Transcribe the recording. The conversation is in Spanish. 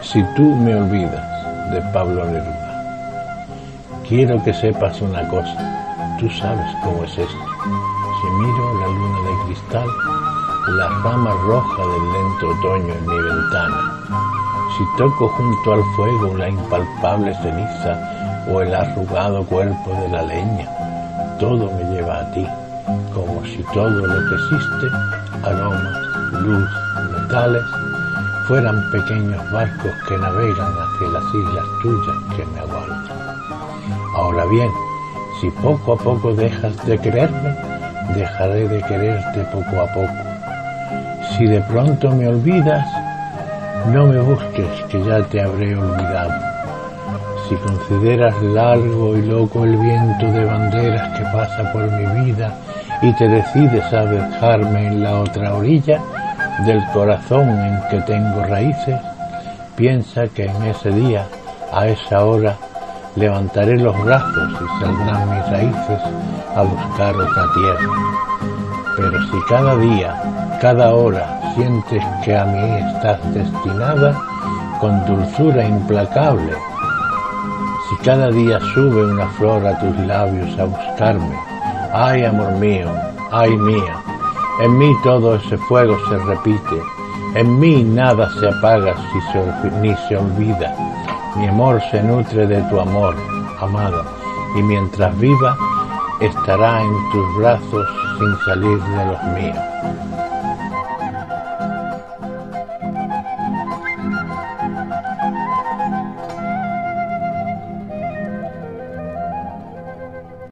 Si tú me olvidas, de Pablo Neruda. Quiero que sepas una cosa, tú sabes cómo es esto. Si miro la luna de cristal, la rama roja del lento otoño en mi ventana, si toco junto al fuego la impalpable ceniza o el arrugado cuerpo de la leña, todo me lleva a ti, como si todo lo que existe, aromas, luz, metales, fueran pequeños barcos que navegan hacia las islas tuyas que me aguardan. Ahora bien, si poco a poco dejas de quererme, dejaré de quererte poco a poco. Si de pronto me olvidas, no me busques que ya te habré olvidado. Si consideras largo y loco el viento de banderas que pasa por mi vida y te decides a dejarme en la otra orilla, del corazón en que tengo raíces, piensa que en ese día, a esa hora, levantaré los brazos y saldrán mis raíces a buscar otra tierra. Pero si cada día, cada hora sientes que a mí estás destinada, con dulzura implacable, si cada día sube una flor a tus labios a buscarme, ay amor mío, ay mía, en mí todo ese fuego se repite, en mí nada se apaga si se, ni se olvida. Mi amor se nutre de tu amor, amada, y mientras viva estará en tus brazos sin salir de los míos.